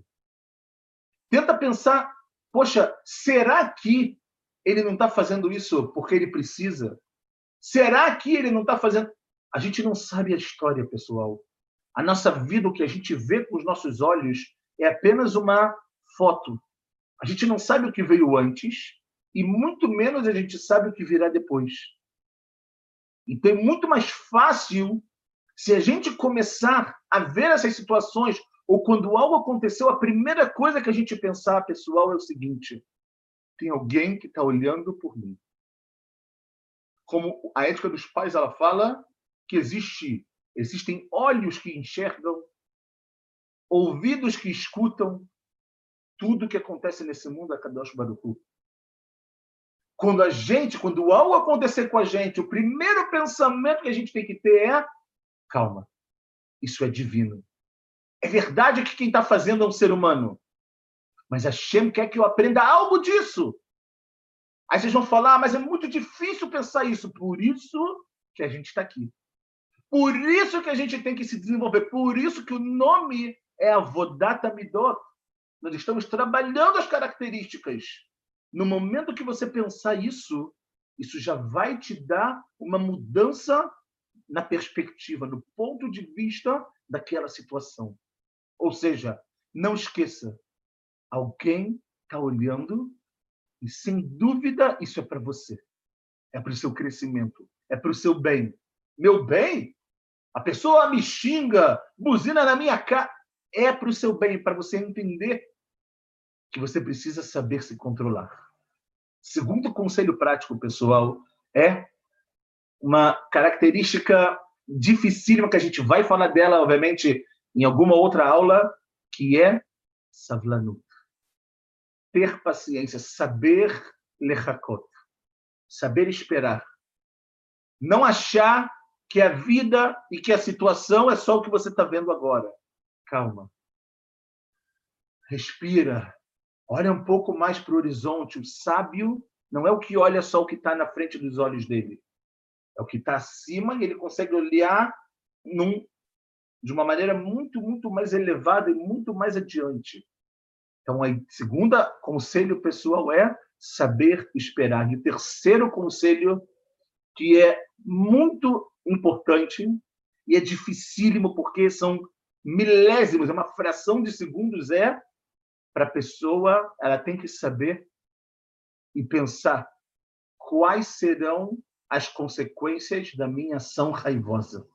Tenta pensar, poxa, será que ele não está fazendo isso porque ele precisa? Será que ele não está fazendo? A gente não sabe a história, pessoal. A nossa vida, o que a gente vê com os nossos olhos, é apenas uma foto. A gente não sabe o que veio antes, e muito menos a gente sabe o que virá depois. Então é muito mais fácil se a gente começar a ver essas situações ou quando algo aconteceu, a primeira coisa que a gente pensar, pessoal, é o seguinte: tem alguém que está olhando por mim. Como a ética dos pais ela fala que existe existem olhos que enxergam, ouvidos que escutam tudo que acontece nesse mundo a Kadosh Baruch quando a gente, quando algo acontecer com a gente, o primeiro pensamento que a gente tem que ter é: calma, isso é divino. É verdade que quem está fazendo é um ser humano, mas a Shem quer que eu aprenda algo disso. Aí vocês vão falar, ah, mas é muito difícil pensar isso. Por isso que a gente está aqui. Por isso que a gente tem que se desenvolver. Por isso que o nome é Avodata Midot. Nós estamos trabalhando as características no momento que você pensar isso, isso já vai te dar uma mudança na perspectiva, no ponto de vista daquela situação. Ou seja, não esqueça, alguém está olhando e, sem dúvida, isso é para você. É para o seu crescimento, é para o seu bem. Meu bem? A pessoa me xinga, buzina na minha cara. É para o seu bem, para você entender que você precisa saber se controlar. Segundo conselho prático pessoal é uma característica dificílima que a gente vai falar dela, obviamente, em alguma outra aula, que é savlanut. Ter paciência, saber lechakot, saber esperar. Não achar que a vida e que a situação é só o que você está vendo agora. Calma. Respira, Olha um pouco mais para o horizonte. O sábio não é o que olha só o que está na frente dos olhos dele. É o que está acima e ele consegue olhar num, de uma maneira muito, muito mais elevada e muito mais adiante. Então, a segunda conselho pessoal é saber esperar. E o terceiro conselho, que é muito importante e é dificílimo, porque são milésimos, é uma fração de segundos, é para a pessoa, ela tem que saber e pensar quais serão as consequências da minha ação raivosa.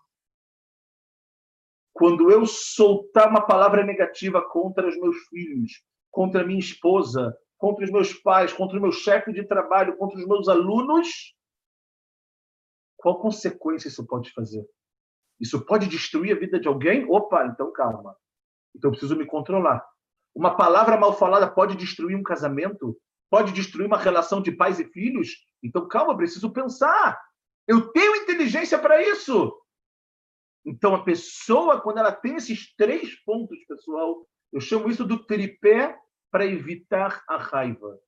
Quando eu soltar uma palavra negativa contra os meus filhos, contra a minha esposa, contra os meus pais, contra o meu chefe de trabalho, contra os meus alunos, qual consequência isso pode fazer? Isso pode destruir a vida de alguém? Opa, então calma. Então eu preciso me controlar. Uma palavra mal falada pode destruir um casamento, pode destruir uma relação de pais e filhos. Então, calma, preciso pensar. Eu tenho inteligência para isso. Então, a pessoa, quando ela tem esses três pontos, pessoal, eu chamo isso do tripé para evitar a raiva.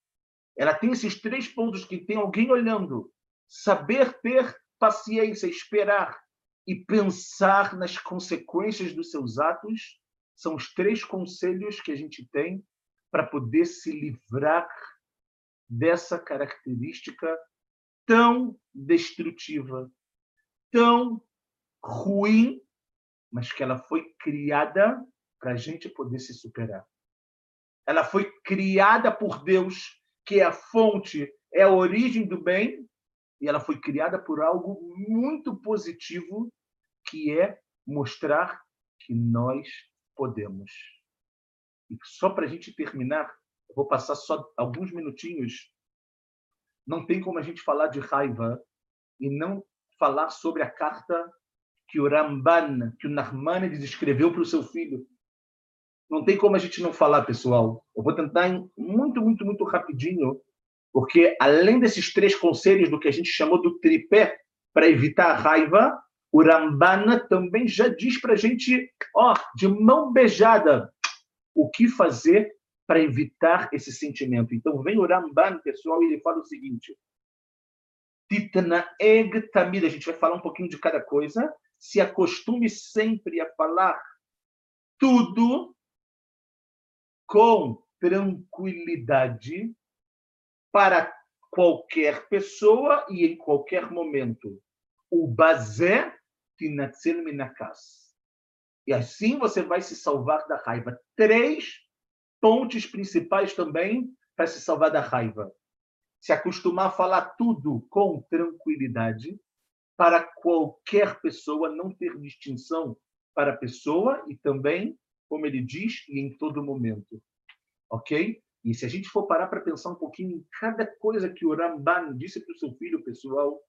Ela tem esses três pontos que tem alguém olhando. Saber ter paciência, esperar e pensar nas consequências dos seus atos são os três conselhos que a gente tem para poder se livrar dessa característica tão destrutiva, tão ruim, mas que ela foi criada para a gente poder se superar. Ela foi criada por Deus, que é a fonte, é a origem do bem, e ela foi criada por algo muito positivo, que é mostrar que nós podemos. E só para a gente terminar, Eu vou passar só alguns minutinhos. Não tem como a gente falar de raiva e não falar sobre a carta que o Ramban, que o Nachmanides escreveu para o seu filho. Não tem como a gente não falar, pessoal. Eu vou tentar muito, muito, muito rapidinho, porque além desses três conselhos do que a gente chamou do tripé para evitar a raiva, o Ramban também já diz para a gente, ó, de mão beijada, o que fazer para evitar esse sentimento. Então, vem o Ramban, pessoal, e ele fala o seguinte: Titnaeg Tamid, a gente vai falar um pouquinho de cada coisa. Se acostume sempre a falar tudo com tranquilidade para qualquer pessoa e em qualquer momento. O bazé E assim você vai se salvar da raiva. Três pontes principais também para se salvar da raiva. Se acostumar a falar tudo com tranquilidade, para qualquer pessoa, não ter distinção para a pessoa e também, como ele diz, e em todo momento. Ok? E se a gente for parar para pensar um pouquinho em cada coisa que o Ramban disse para o seu filho pessoal,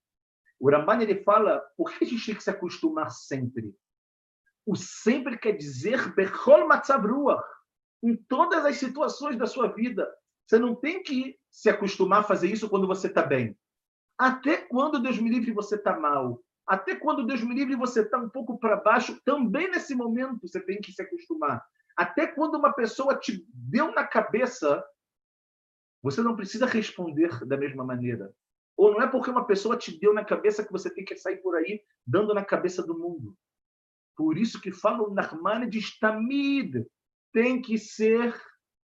o Ramban ele fala por que a gente tem que se acostumar sempre? O sempre quer dizer Bechol em todas as situações da sua vida. Você não tem que se acostumar a fazer isso quando você está bem. Até quando, Deus me livre, você está mal. Até quando, Deus me livre, você está um pouco para baixo, também nesse momento você tem que se acostumar. Até quando uma pessoa te deu na cabeça, você não precisa responder da mesma maneira. Ou não é porque uma pessoa te deu na cabeça que você tem que sair por aí dando na cabeça do mundo. Por isso que fala o de Stamid tem que ser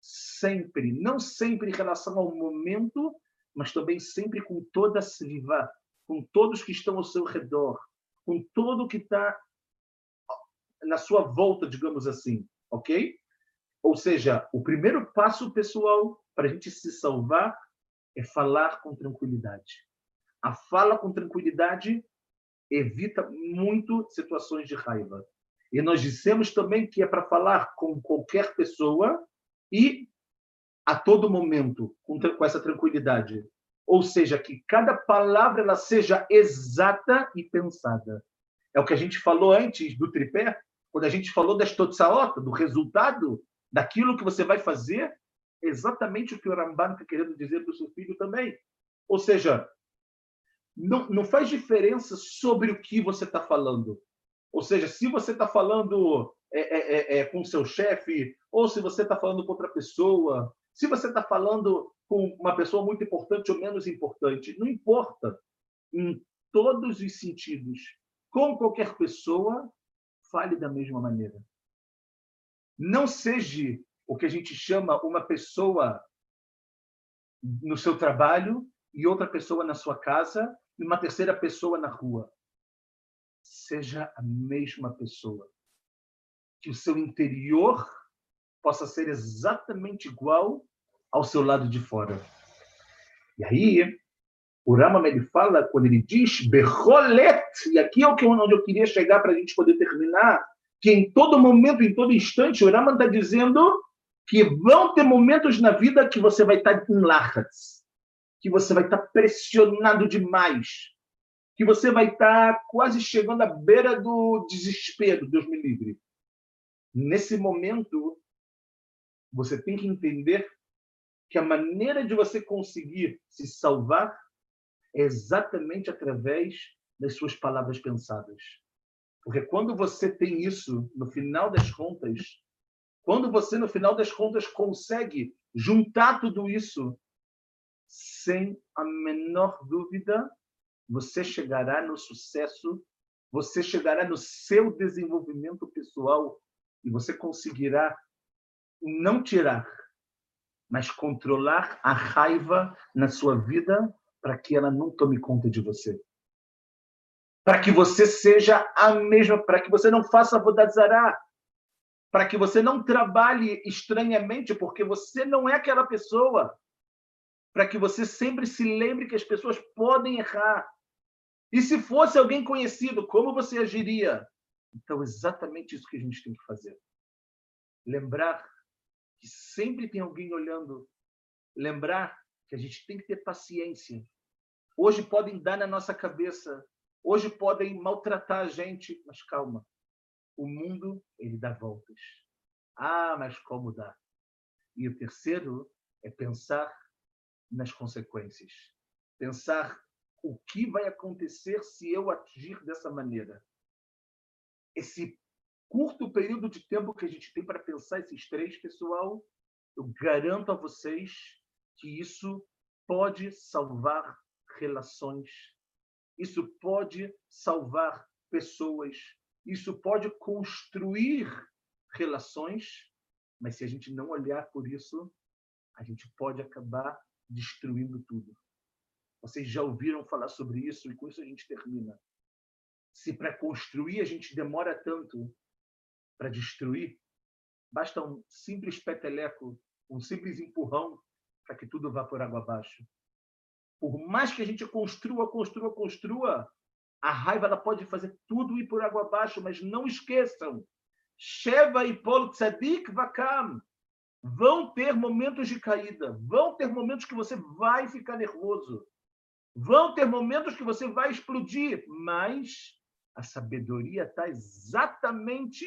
sempre, não sempre em relação ao momento, mas também sempre com toda a sriva, com todos que estão ao seu redor, com todo que está na sua volta, digamos assim, ok? Ou seja, o primeiro passo, pessoal, para a gente se salvar é falar com tranquilidade. A fala com tranquilidade evita muito situações de raiva. E nós dissemos também que é para falar com qualquer pessoa e a todo momento, com, essa tranquilidade. Ou seja, que cada palavra ela seja exata e pensada. É o que a gente falou antes do tripé, quando a gente falou da Stotzaota, do resultado daquilo que você vai fazer, exatamente o que o Ramban está querendo dizer para o seu filho também. Ou seja, não, não faz diferença sobre o que você está falando. Ou seja, se você está falando é, é, é, é, com seu chefe, ou se você está falando com outra pessoa, se você está falando com uma pessoa muito importante ou menos importante, não importa. Em todos os sentidos, com qualquer pessoa, fale da mesma maneira. Não seja o que a gente chama uma pessoa no seu trabalho e outra pessoa na sua casa e uma terceira pessoa na rua seja a mesma pessoa. Que o seu interior possa ser exatamente igual ao seu lado de fora. E aí, o Rama ele fala, quando ele diz Becholet, e aqui é onde eu queria chegar para a gente poder terminar, que em todo momento, em todo instante, o Rama está dizendo que vão ter momentos na vida que você vai estar em lachats, que você vai estar pressionado demais, que você vai estar quase chegando à beira do desespero, Deus me livre. Nesse momento, você tem que entender que a maneira de você conseguir se salvar é exatamente através das suas palavras pensadas. Porque quando você tem isso, no final das contas, quando você, no final das contas, consegue juntar tudo isso, sem a menor dúvida, você chegará no sucesso, você chegará no seu desenvolvimento pessoal e você conseguirá não tirar, mas controlar a raiva na sua vida para que ela não tome conta de você. Para que você seja a mesma, para que você não faça vodazará, para que você não trabalhe estranhamente, porque você não é aquela pessoa. Para que você sempre se lembre que as pessoas podem errar, e se fosse alguém conhecido, como você agiria? Então, exatamente isso que a gente tem que fazer. Lembrar que sempre tem alguém olhando lembrar que a gente tem que ter paciência. Hoje podem dar na nossa cabeça, hoje podem maltratar a gente, mas calma. O mundo, ele dá voltas. Ah, mas como dá? E o terceiro é pensar nas consequências. Pensar o que vai acontecer se eu agir dessa maneira. Esse curto período de tempo que a gente tem para pensar esses três, pessoal, eu garanto a vocês que isso pode salvar relações, isso pode salvar pessoas, isso pode construir relações, mas se a gente não olhar por isso, a gente pode acabar destruindo tudo. Vocês já ouviram falar sobre isso e com isso a gente termina. Se para construir a gente demora tanto para destruir, basta um simples peteleco, um simples empurrão para que tudo vá por água abaixo. Por mais que a gente construa, construa, construa, a raiva ela pode fazer tudo ir por água abaixo, mas não esqueçam, Sheva e Polo Tzadik Vakam vão ter momentos de caída, vão ter momentos que você vai ficar nervoso, vão ter momentos que você vai explodir, mas a sabedoria está exatamente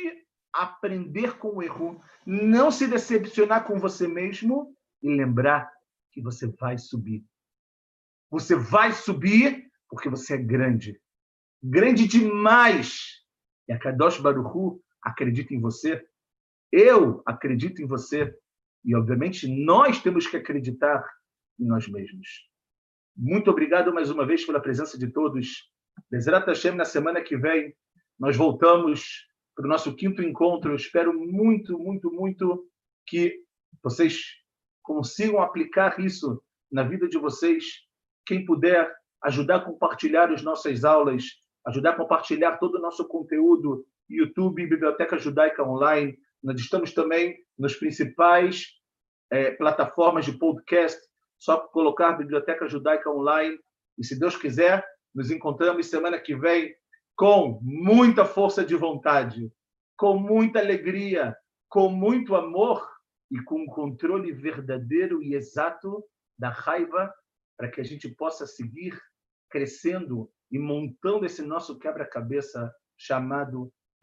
aprender com o erro, não se decepcionar com você mesmo e lembrar que você vai subir. Você vai subir porque você é grande. Grande demais. E a Kadosh Baruchu acredita em você. Eu acredito em você. E, obviamente, nós temos que acreditar em nós mesmos. Muito obrigado mais uma vez pela presença de todos. Bezerra Hashem, na semana que vem, nós voltamos para o nosso quinto encontro. Eu espero muito, muito, muito que vocês consigam aplicar isso na vida de vocês. Quem puder ajudar a compartilhar as nossas aulas, ajudar a compartilhar todo o nosso conteúdo, YouTube, Biblioteca Judaica Online. Nós estamos também nos principais é, plataformas de podcast. Só colocar Biblioteca Judaica Online. E se Deus quiser, nos encontramos semana que vem com muita força de vontade, com muita alegria, com muito amor e com um controle verdadeiro e exato da raiva, para que a gente possa seguir crescendo e montando esse nosso quebra-cabeça chamado